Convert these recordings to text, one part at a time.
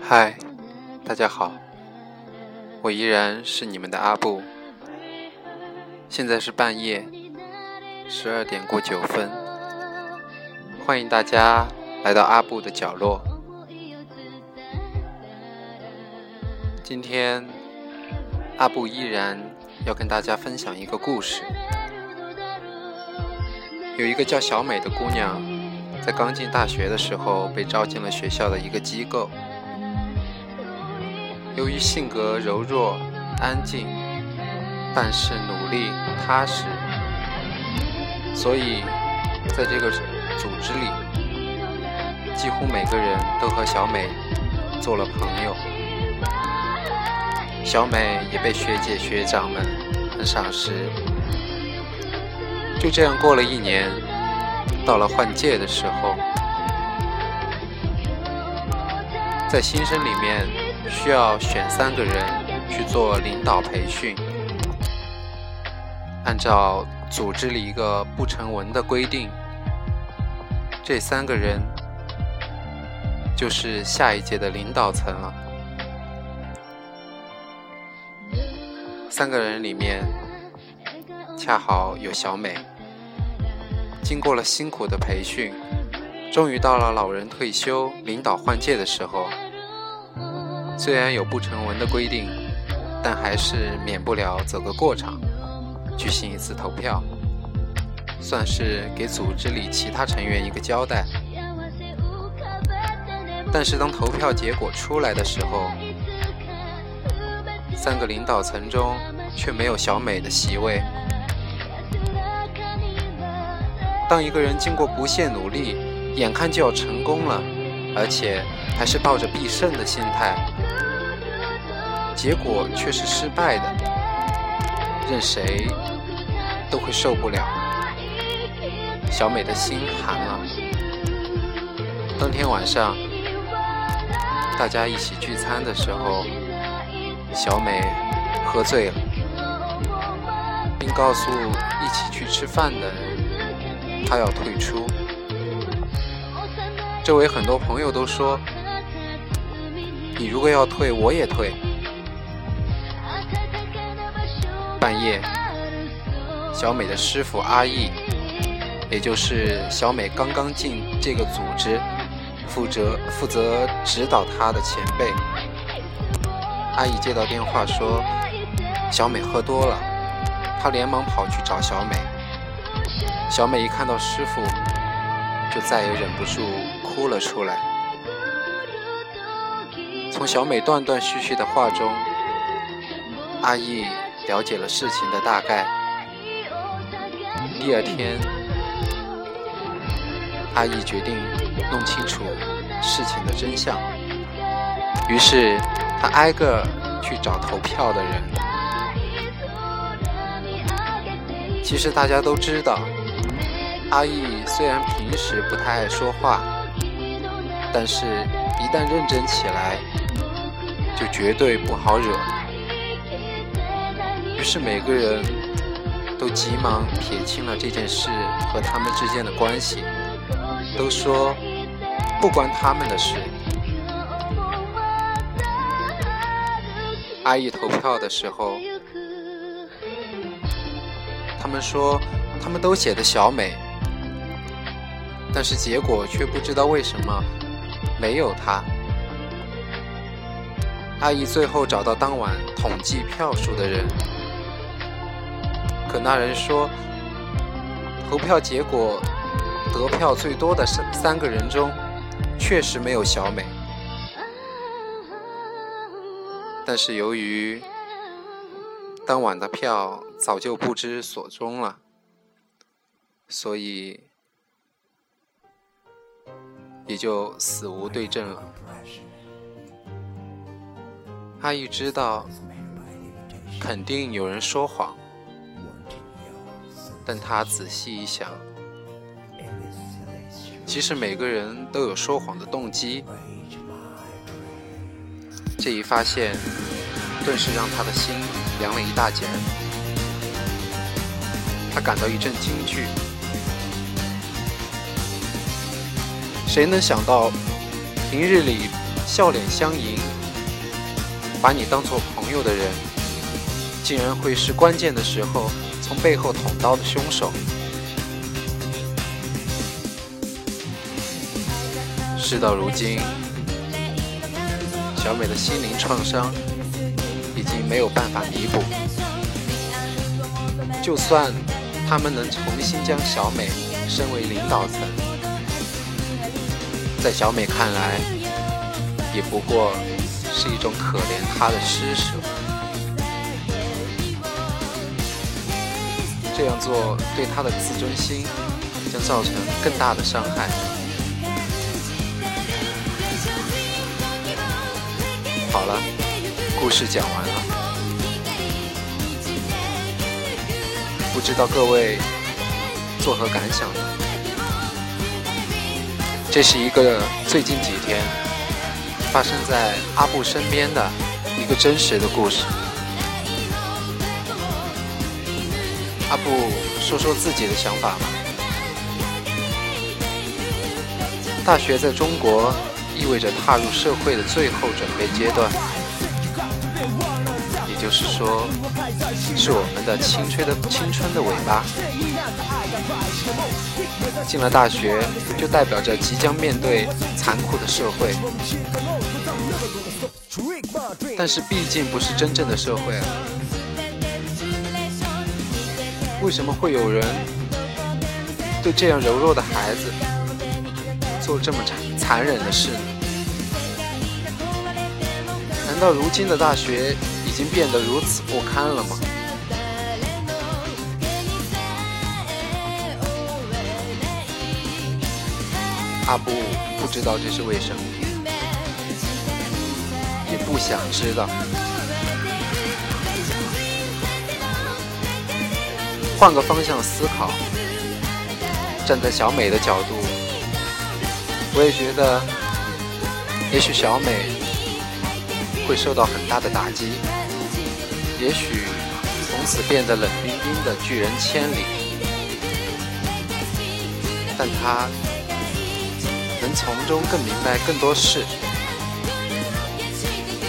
嗨，大家好，我依然是你们的阿布。现在是半夜十二点过九分，欢迎大家来到阿布的角落。今天阿布依然要跟大家分享一个故事。有一个叫小美的姑娘，在刚进大学的时候被招进了学校的一个机构。由于性格柔弱、安静，办事努力、踏实，所以在这个组织里，几乎每个人都和小美做了朋友。小美也被学姐学长们很赏识。就这样过了一年，到了换届的时候，在新生里面。需要选三个人去做领导培训，按照组织里一个不成文的规定，这三个人就是下一届的领导层了。三个人里面，恰好有小美。经过了辛苦的培训，终于到了老人退休、领导换届的时候。虽然有不成文的规定，但还是免不了走个过场，举行一次投票，算是给组织里其他成员一个交代。但是当投票结果出来的时候，三个领导层中却没有小美的席位。当一个人经过不懈努力，眼看就要成功了，而且还是抱着必胜的心态。结果却是失败的，任谁都会受不了。小美的心寒了。当天晚上，大家一起聚餐的时候，小美喝醉了，并告诉一起去吃饭的人，她要退出。周围很多朋友都说：“你如果要退，我也退。”半夜，小美的师傅阿义，也就是小美刚刚进这个组织，负责负责指导她的前辈，阿义接到电话说，小美喝多了，他连忙跑去找小美。小美一看到师傅，就再也忍不住哭了出来。从小美断断续续的话中，阿义。了解了事情的大概。第二天，阿义决定弄清楚事情的真相。于是，他挨个去找投票的人。其实大家都知道，阿义虽然平时不太爱说话，但是一旦认真起来，就绝对不好惹。于是每个人都急忙撇清了这件事和他们之间的关系，都说不关他们的事。阿义投票的时候，他们说他们都写的小美，但是结果却不知道为什么没有她。阿姨最后找到当晚统计票数的人。可那人说，投票结果得票最多的三三个人中，确实没有小美。但是由于当晚的票早就不知所终了，所以也就死无对证了。阿玉知道，肯定有人说谎。但他仔细一想，其实每个人都有说谎的动机。这一发现，顿时让他的心凉了一大截他感到一阵惊惧。谁能想到，平日里笑脸相迎、把你当做朋友的人，竟然会是关键的时候从背后捅刀的凶手？事到如今，小美的心灵创伤已经没有办法弥补。就算他们能重新将小美升为领导层，在小美看来，也不过是一种可怜她的施舍。这样做对她的自尊心将造成更大的伤害。好了，故事讲完了。不知道各位作何感想呢？这是一个最近几天发生在阿布身边的一个真实的故事。阿布说说自己的想法吧。大学在中国意味着踏入社会的最后准备阶段。也就是说，是我们的青春的青春的尾巴。进了大学，就代表着即将面对残酷的社会。但是毕竟不是真正的社会啊！为什么会有人对这样柔弱的孩子做这么残残忍的事呢？难道如今的大学？已经变得如此不堪了吗？阿布不知道这是为什么，也不想知道。换个方向思考，站在小美的角度，我也觉得，也许小美会受到很大的打击。也许从此变得冷冰冰的拒人千里，但她从中更明白更多事，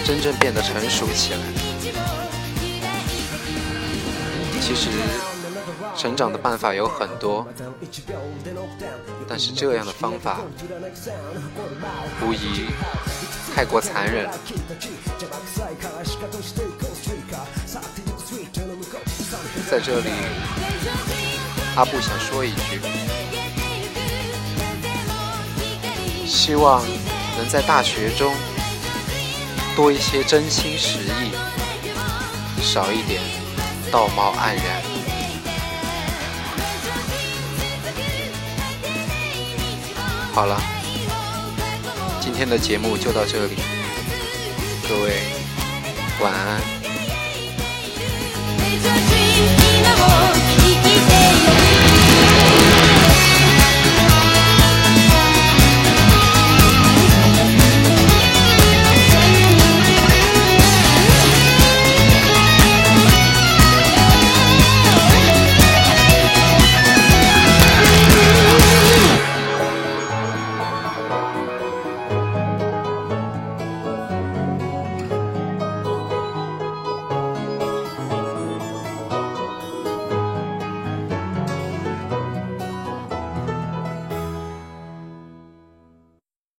真正变得成熟起来。其实，成长的办法有很多，但是这样的方法无疑太过残忍。在这里，阿布想说一句：希望能在大学中多一些真心实意，少一点道貌岸然。好了，今天的节目就到这里，各位晚安。